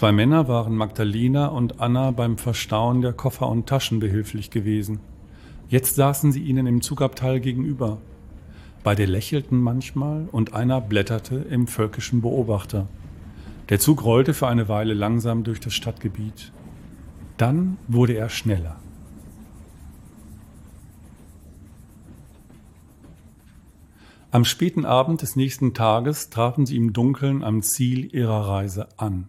Zwei Männer waren Magdalena und Anna beim Verstauen der Koffer und Taschen behilflich gewesen. Jetzt saßen sie ihnen im Zugabteil gegenüber. Beide lächelten manchmal und einer blätterte im völkischen Beobachter. Der Zug rollte für eine Weile langsam durch das Stadtgebiet. Dann wurde er schneller. Am späten Abend des nächsten Tages trafen sie im Dunkeln am Ziel ihrer Reise an.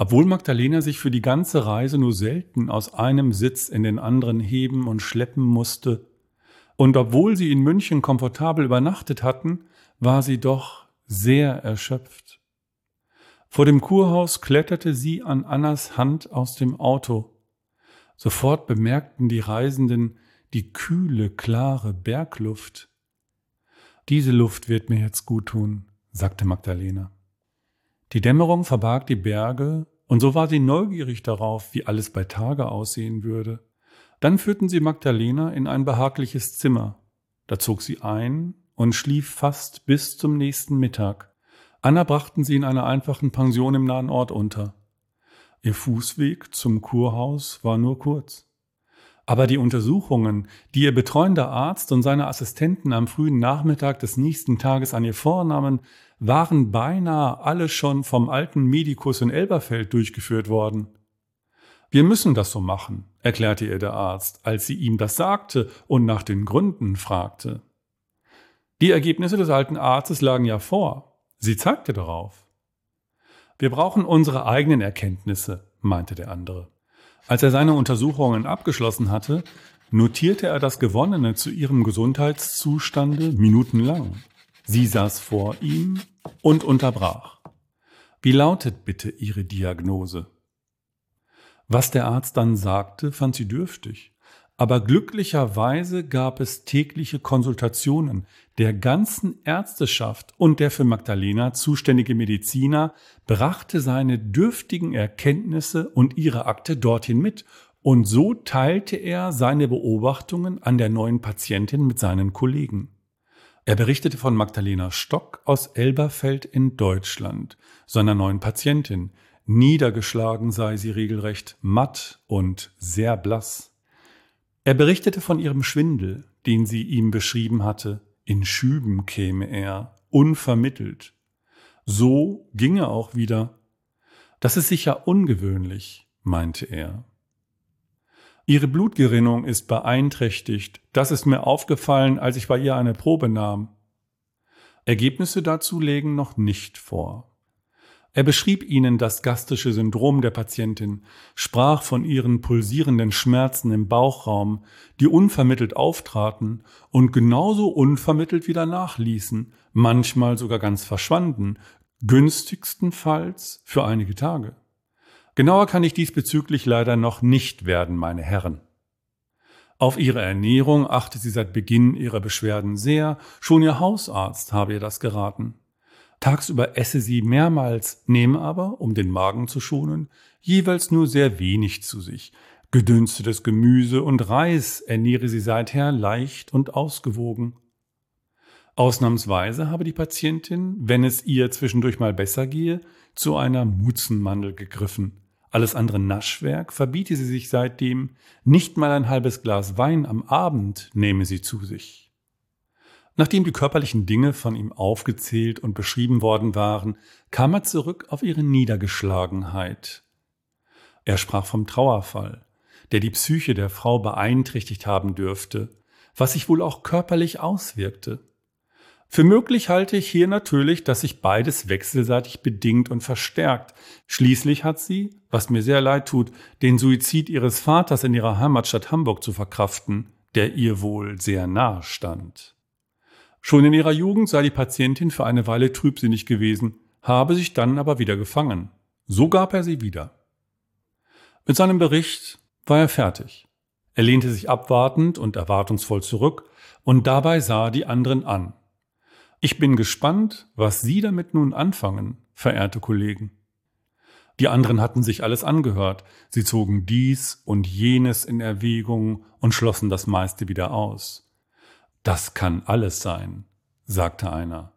Obwohl Magdalena sich für die ganze Reise nur selten aus einem Sitz in den anderen heben und schleppen musste, und obwohl sie in München komfortabel übernachtet hatten, war sie doch sehr erschöpft. Vor dem Kurhaus kletterte sie an Annas Hand aus dem Auto. Sofort bemerkten die Reisenden die kühle, klare Bergluft. Diese Luft wird mir jetzt gut tun, sagte Magdalena. Die Dämmerung verbarg die Berge, und so war sie neugierig darauf, wie alles bei Tage aussehen würde. Dann führten sie Magdalena in ein behagliches Zimmer. Da zog sie ein und schlief fast bis zum nächsten Mittag. Anna brachten sie in einer einfachen Pension im nahen Ort unter. Ihr Fußweg zum Kurhaus war nur kurz. Aber die Untersuchungen, die ihr betreuender Arzt und seine Assistenten am frühen Nachmittag des nächsten Tages an ihr vornahmen, waren beinahe alle schon vom alten Medikus in Elberfeld durchgeführt worden. Wir müssen das so machen, erklärte ihr der Arzt, als sie ihm das sagte und nach den Gründen fragte. Die Ergebnisse des alten Arztes lagen ja vor. Sie zeigte darauf. Wir brauchen unsere eigenen Erkenntnisse, meinte der andere. Als er seine Untersuchungen abgeschlossen hatte, notierte er das Gewonnene zu ihrem Gesundheitszustande minutenlang. Sie saß vor ihm und unterbrach. Wie lautet bitte Ihre Diagnose? Was der Arzt dann sagte, fand sie dürftig. Aber glücklicherweise gab es tägliche Konsultationen der ganzen Ärzteschaft und der für Magdalena zuständige Mediziner brachte seine dürftigen Erkenntnisse und ihre Akte dorthin mit, und so teilte er seine Beobachtungen an der neuen Patientin mit seinen Kollegen. Er berichtete von Magdalena Stock aus Elberfeld in Deutschland, seiner neuen Patientin. Niedergeschlagen sei sie regelrecht matt und sehr blass. Er berichtete von ihrem Schwindel, den sie ihm beschrieben hatte. In Schüben käme er, unvermittelt. So ginge auch wieder. Das ist sicher ungewöhnlich, meinte er. Ihre Blutgerinnung ist beeinträchtigt. Das ist mir aufgefallen, als ich bei ihr eine Probe nahm. Ergebnisse dazu legen noch nicht vor. Er beschrieb ihnen das gastische Syndrom der Patientin, sprach von ihren pulsierenden Schmerzen im Bauchraum, die unvermittelt auftraten und genauso unvermittelt wieder nachließen, manchmal sogar ganz verschwanden, günstigstenfalls für einige Tage. Genauer kann ich diesbezüglich leider noch nicht werden, meine Herren. Auf ihre Ernährung achte sie seit Beginn ihrer Beschwerden sehr, schon ihr Hausarzt habe ihr das geraten. Tagsüber esse sie mehrmals, nehme aber, um den Magen zu schonen, jeweils nur sehr wenig zu sich. Gedünstetes Gemüse und Reis ernähre sie seither leicht und ausgewogen. Ausnahmsweise habe die Patientin, wenn es ihr zwischendurch mal besser gehe, zu einer Mutzenmandel gegriffen. Alles andere Naschwerk verbiete sie sich seitdem, nicht mal ein halbes Glas Wein am Abend nehme sie zu sich. Nachdem die körperlichen Dinge von ihm aufgezählt und beschrieben worden waren, kam er zurück auf ihre Niedergeschlagenheit. Er sprach vom Trauerfall, der die Psyche der Frau beeinträchtigt haben dürfte, was sich wohl auch körperlich auswirkte. Für möglich halte ich hier natürlich, dass sich beides wechselseitig bedingt und verstärkt. Schließlich hat sie, was mir sehr leid tut, den Suizid ihres Vaters in ihrer Heimatstadt Hamburg zu verkraften, der ihr wohl sehr nahe stand. Schon in ihrer Jugend sei die Patientin für eine Weile trübsinnig gewesen, habe sich dann aber wieder gefangen. So gab er sie wieder. Mit seinem Bericht war er fertig. Er lehnte sich abwartend und erwartungsvoll zurück, und dabei sah die anderen an. Ich bin gespannt, was Sie damit nun anfangen, verehrte Kollegen. Die anderen hatten sich alles angehört, sie zogen dies und jenes in Erwägung und schlossen das meiste wieder aus. Das kann alles sein, sagte einer.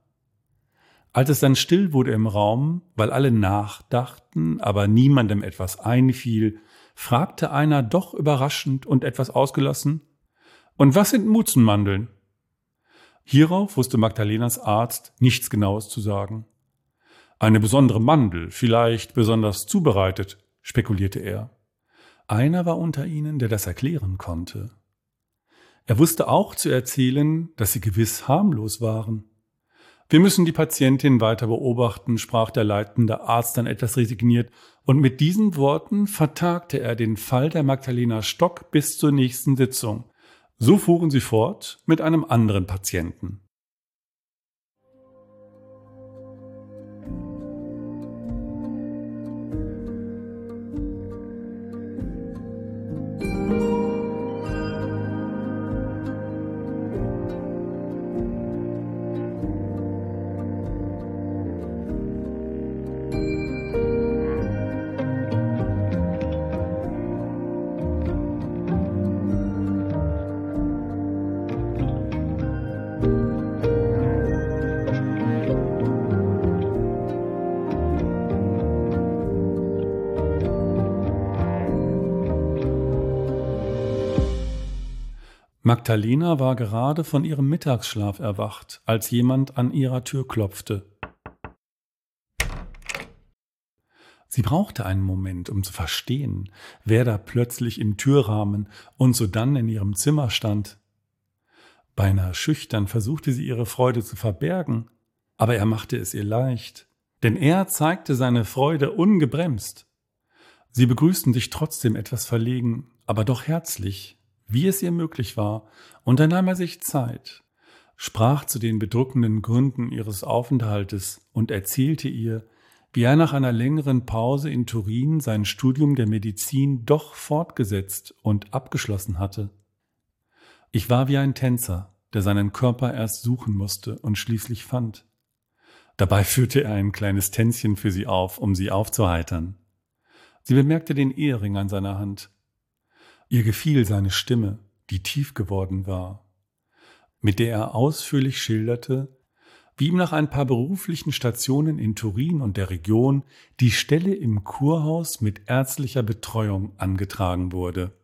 Als es dann still wurde im Raum, weil alle nachdachten, aber niemandem etwas einfiel, fragte einer doch überraschend und etwas ausgelassen, Und was sind Mutzenmandeln? Hierauf wusste Magdalenas Arzt nichts Genaues zu sagen. Eine besondere Mandel, vielleicht besonders zubereitet, spekulierte er. Einer war unter ihnen, der das erklären konnte. Er wusste auch zu erzählen, dass sie gewiss harmlos waren. Wir müssen die Patientin weiter beobachten, sprach der leitende Arzt dann etwas resigniert, und mit diesen Worten vertagte er den Fall der Magdalena Stock bis zur nächsten Sitzung. So fuhren sie fort mit einem anderen Patienten. Magdalena war gerade von ihrem Mittagsschlaf erwacht, als jemand an ihrer Tür klopfte. Sie brauchte einen Moment, um zu verstehen, wer da plötzlich im Türrahmen und sodann in ihrem Zimmer stand. Beinahe schüchtern versuchte sie ihre Freude zu verbergen, aber er machte es ihr leicht, denn er zeigte seine Freude ungebremst. Sie begrüßten sich trotzdem etwas verlegen, aber doch herzlich, wie es ihr möglich war, und dann nahm er sich Zeit, sprach zu den bedrückenden Gründen ihres Aufenthaltes und erzählte ihr, wie er nach einer längeren Pause in Turin sein Studium der Medizin doch fortgesetzt und abgeschlossen hatte. Ich war wie ein Tänzer, der seinen Körper erst suchen musste und schließlich fand. Dabei führte er ein kleines Tänzchen für sie auf, um sie aufzuheitern. Sie bemerkte den Ehering an seiner Hand Ihr gefiel seine Stimme, die tief geworden war, mit der er ausführlich schilderte, wie ihm nach ein paar beruflichen Stationen in Turin und der Region die Stelle im Kurhaus mit ärztlicher Betreuung angetragen wurde.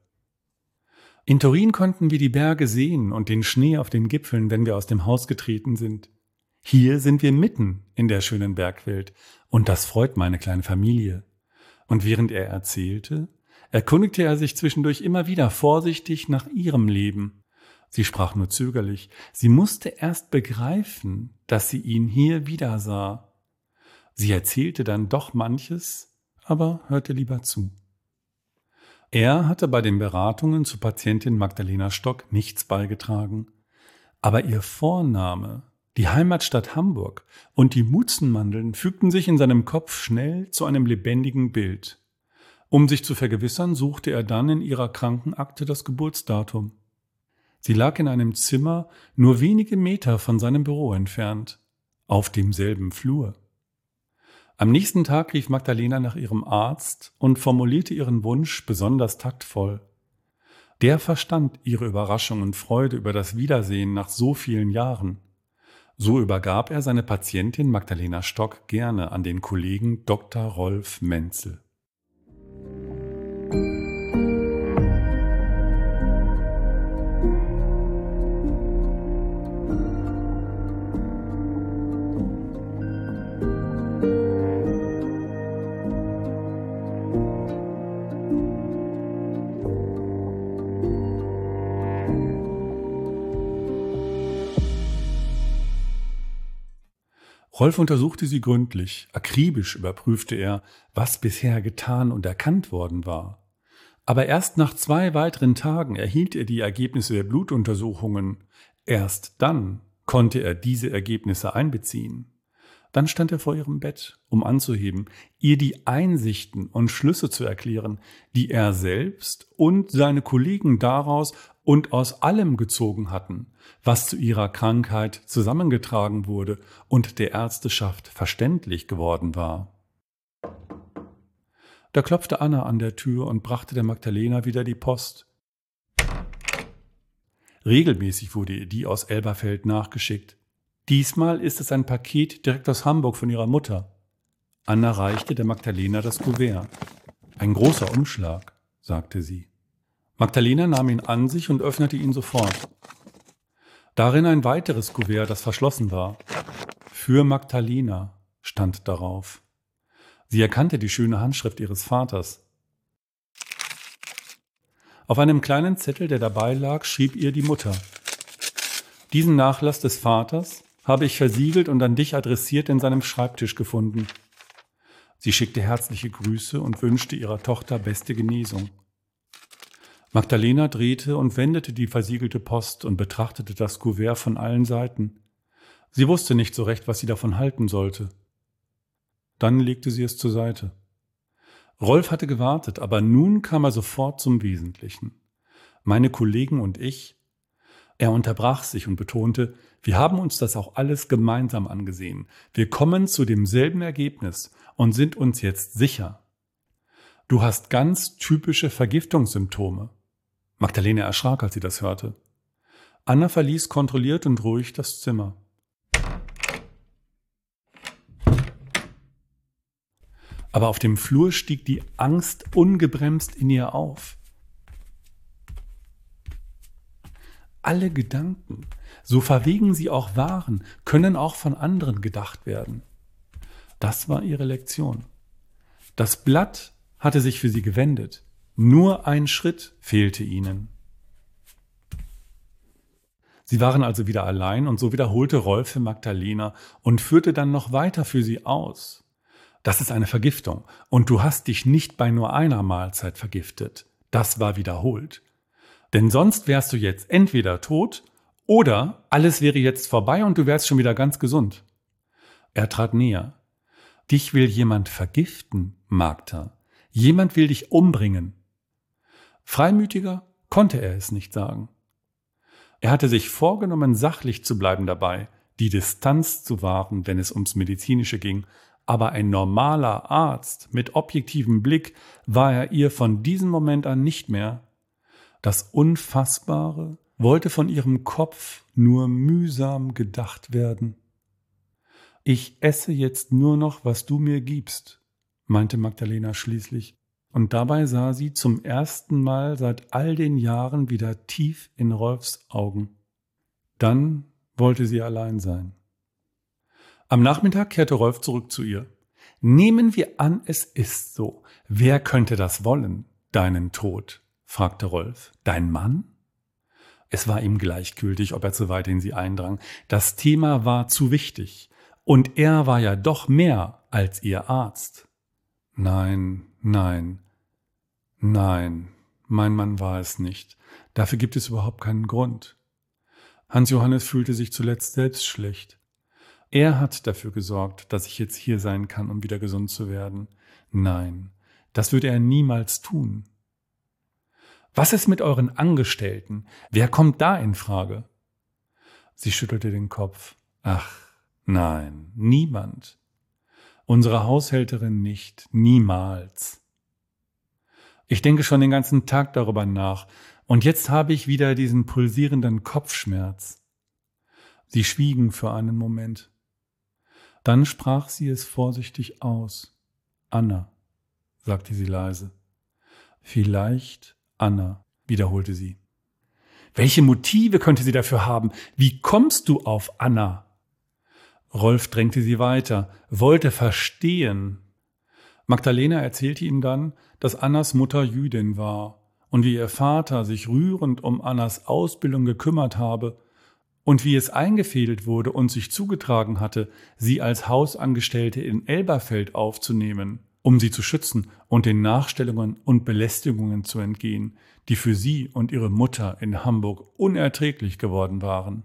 In Turin konnten wir die Berge sehen und den Schnee auf den Gipfeln, wenn wir aus dem Haus getreten sind. Hier sind wir mitten in der schönen Bergwelt, und das freut meine kleine Familie. Und während er erzählte, erkundigte er sich zwischendurch immer wieder vorsichtig nach ihrem Leben. Sie sprach nur zögerlich. Sie musste erst begreifen, dass sie ihn hier wieder sah. Sie erzählte dann doch manches, aber hörte lieber zu. Er hatte bei den Beratungen zu Patientin Magdalena Stock nichts beigetragen. Aber ihr Vorname, die Heimatstadt Hamburg und die Mutzenmandeln fügten sich in seinem Kopf schnell zu einem lebendigen Bild. Um sich zu vergewissern, suchte er dann in ihrer Krankenakte das Geburtsdatum. Sie lag in einem Zimmer nur wenige Meter von seinem Büro entfernt, auf demselben Flur. Am nächsten Tag rief Magdalena nach ihrem Arzt und formulierte ihren Wunsch besonders taktvoll. Der verstand ihre Überraschung und Freude über das Wiedersehen nach so vielen Jahren. So übergab er seine Patientin Magdalena Stock gerne an den Kollegen Dr. Rolf Menzel. Rolf untersuchte sie gründlich, akribisch überprüfte er, was bisher getan und erkannt worden war. Aber erst nach zwei weiteren Tagen erhielt er die Ergebnisse der Blutuntersuchungen. Erst dann konnte er diese Ergebnisse einbeziehen. Dann stand er vor ihrem Bett, um anzuheben, ihr die Einsichten und Schlüsse zu erklären, die er selbst und seine Kollegen daraus und aus allem gezogen hatten, was zu ihrer Krankheit zusammengetragen wurde und der Ärzteschaft verständlich geworden war. Da klopfte Anna an der Tür und brachte der Magdalena wieder die Post. Regelmäßig wurde ihr die aus Elberfeld nachgeschickt. Diesmal ist es ein Paket direkt aus Hamburg von ihrer Mutter. Anna reichte der Magdalena das Kuvert. Ein großer Umschlag, sagte sie. Magdalena nahm ihn an sich und öffnete ihn sofort. Darin ein weiteres Kuvert, das verschlossen war. Für Magdalena stand darauf. Sie erkannte die schöne Handschrift ihres Vaters. Auf einem kleinen Zettel, der dabei lag, schrieb ihr die Mutter. Diesen Nachlass des Vaters habe ich versiegelt und an dich adressiert in seinem Schreibtisch gefunden. Sie schickte herzliche Grüße und wünschte ihrer Tochter beste Genesung. Magdalena drehte und wendete die versiegelte Post und betrachtete das Kuvert von allen Seiten. Sie wusste nicht so recht, was sie davon halten sollte. Dann legte sie es zur Seite. Rolf hatte gewartet, aber nun kam er sofort zum Wesentlichen. Meine Kollegen und ich, er unterbrach sich und betonte, wir haben uns das auch alles gemeinsam angesehen. Wir kommen zu demselben Ergebnis und sind uns jetzt sicher. Du hast ganz typische Vergiftungssymptome. Magdalene erschrak, als sie das hörte. Anna verließ kontrolliert und ruhig das Zimmer. Aber auf dem Flur stieg die Angst ungebremst in ihr auf. Alle Gedanken, so verwegen sie auch waren, können auch von anderen gedacht werden. Das war ihre Lektion. Das Blatt hatte sich für sie gewendet. Nur ein Schritt fehlte ihnen. Sie waren also wieder allein und so wiederholte Rolf für Magdalena und führte dann noch weiter für sie aus. Das ist eine Vergiftung und du hast dich nicht bei nur einer Mahlzeit vergiftet. Das war wiederholt. Denn sonst wärst du jetzt entweder tot oder alles wäre jetzt vorbei und du wärst schon wieder ganz gesund. Er trat näher. Dich will jemand vergiften, Magda. Jemand will dich umbringen. Freimütiger konnte er es nicht sagen. Er hatte sich vorgenommen, sachlich zu bleiben dabei, die Distanz zu wahren, wenn es ums Medizinische ging, aber ein normaler Arzt mit objektivem Blick war er ihr von diesem Moment an nicht mehr. Das Unfassbare wollte von ihrem Kopf nur mühsam gedacht werden. Ich esse jetzt nur noch, was du mir gibst, meinte Magdalena schließlich, und dabei sah sie zum ersten Mal seit all den Jahren wieder tief in Rolfs Augen. Dann wollte sie allein sein. Am Nachmittag kehrte Rolf zurück zu ihr. Nehmen wir an, es ist so. Wer könnte das wollen, deinen Tod? Fragte Rolf. Dein Mann? Es war ihm gleichgültig, ob er zu weit in sie eindrang. Das Thema war zu wichtig. Und er war ja doch mehr als ihr Arzt. Nein, nein, nein, mein Mann war es nicht. Dafür gibt es überhaupt keinen Grund. Hans Johannes fühlte sich zuletzt selbst schlecht. Er hat dafür gesorgt, dass ich jetzt hier sein kann, um wieder gesund zu werden. Nein, das würde er niemals tun. Was ist mit euren Angestellten? Wer kommt da in Frage? Sie schüttelte den Kopf. Ach, Nein, niemand. Unsere Haushälterin nicht, niemals. Ich denke schon den ganzen Tag darüber nach, und jetzt habe ich wieder diesen pulsierenden Kopfschmerz. Sie schwiegen für einen Moment. Dann sprach sie es vorsichtig aus. Anna, sagte sie leise. Vielleicht Anna, wiederholte sie. Welche Motive könnte sie dafür haben? Wie kommst du auf Anna? Rolf drängte sie weiter, wollte verstehen. Magdalena erzählte ihm dann, dass Annas Mutter Jüdin war und wie ihr Vater sich rührend um Annas Ausbildung gekümmert habe und wie es eingefädelt wurde und sich zugetragen hatte, sie als Hausangestellte in Elberfeld aufzunehmen, um sie zu schützen und den Nachstellungen und Belästigungen zu entgehen, die für sie und ihre Mutter in Hamburg unerträglich geworden waren.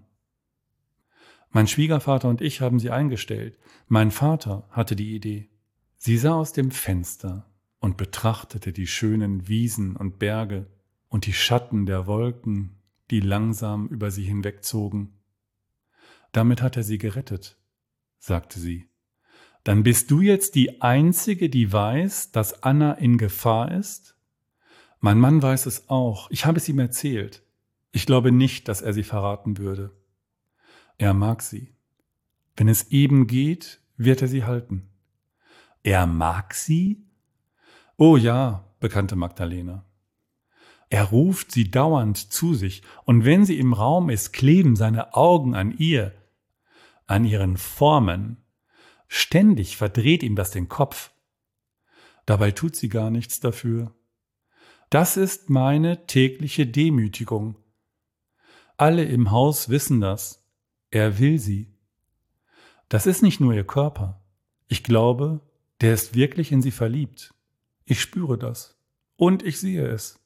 Mein Schwiegervater und ich haben sie eingestellt. Mein Vater hatte die Idee. Sie sah aus dem Fenster und betrachtete die schönen Wiesen und Berge und die Schatten der Wolken, die langsam über sie hinwegzogen. Damit hat er sie gerettet, sagte sie. Dann bist du jetzt die Einzige, die weiß, dass Anna in Gefahr ist? Mein Mann weiß es auch. Ich habe es ihm erzählt. Ich glaube nicht, dass er sie verraten würde. Er mag sie. Wenn es eben geht, wird er sie halten. Er mag sie? Oh ja, bekannte Magdalena. Er ruft sie dauernd zu sich, und wenn sie im Raum ist, kleben seine Augen an ihr, an ihren Formen. Ständig verdreht ihm das den Kopf. Dabei tut sie gar nichts dafür. Das ist meine tägliche Demütigung. Alle im Haus wissen das. Er will sie. Das ist nicht nur ihr Körper. Ich glaube, der ist wirklich in sie verliebt. Ich spüre das. Und ich sehe es.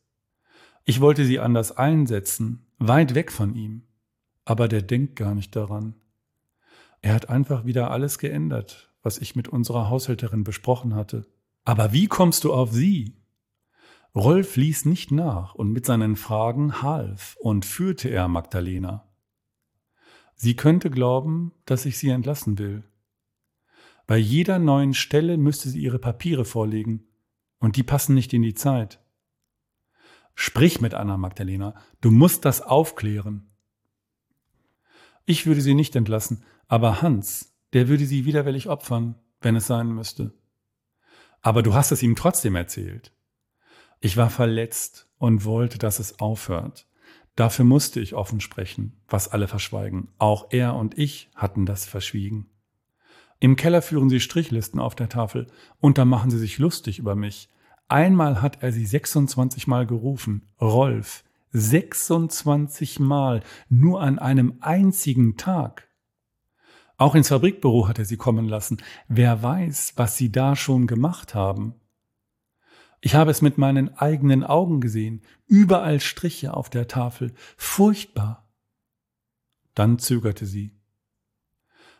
Ich wollte sie anders einsetzen, weit weg von ihm. Aber der denkt gar nicht daran. Er hat einfach wieder alles geändert, was ich mit unserer Haushälterin besprochen hatte. Aber wie kommst du auf sie? Rolf ließ nicht nach und mit seinen Fragen half und führte er Magdalena. Sie könnte glauben, dass ich sie entlassen will. Bei jeder neuen Stelle müsste sie ihre Papiere vorlegen, und die passen nicht in die Zeit. Sprich mit Anna Magdalena, du musst das aufklären. Ich würde sie nicht entlassen, aber Hans, der würde sie widerwillig opfern, wenn es sein müsste. Aber du hast es ihm trotzdem erzählt. Ich war verletzt und wollte, dass es aufhört. Dafür musste ich offen sprechen, was alle verschweigen. Auch er und ich hatten das verschwiegen. Im Keller führen sie Strichlisten auf der Tafel und da machen sie sich lustig über mich. Einmal hat er sie 26 Mal gerufen. Rolf. 26 Mal. Nur an einem einzigen Tag. Auch ins Fabrikbüro hat er sie kommen lassen. Wer weiß, was sie da schon gemacht haben. Ich habe es mit meinen eigenen Augen gesehen, überall Striche auf der Tafel, furchtbar. Dann zögerte sie.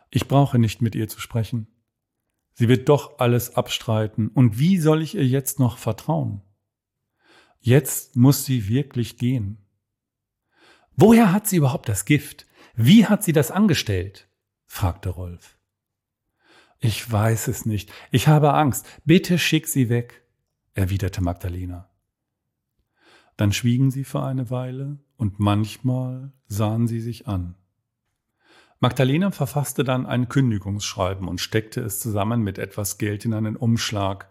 Ich brauche nicht mit ihr zu sprechen. Sie wird doch alles abstreiten, und wie soll ich ihr jetzt noch vertrauen? Jetzt muss sie wirklich gehen. Woher hat sie überhaupt das Gift? Wie hat sie das angestellt? Fragte Rolf. Ich weiß es nicht. Ich habe Angst. Bitte schick sie weg erwiderte Magdalena. Dann schwiegen sie für eine Weile und manchmal sahen sie sich an. Magdalena verfasste dann ein Kündigungsschreiben und steckte es zusammen mit etwas Geld in einen Umschlag.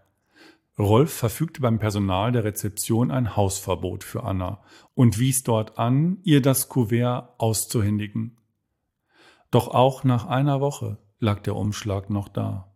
Rolf verfügte beim Personal der Rezeption ein Hausverbot für Anna und wies dort an, ihr das Kuvert auszuhändigen. Doch auch nach einer Woche lag der Umschlag noch da.